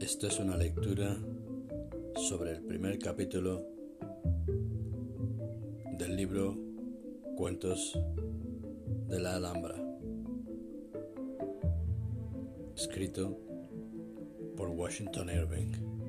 Esto es una lectura sobre el primer capítulo del libro Cuentos de la Alhambra, escrito por Washington Irving.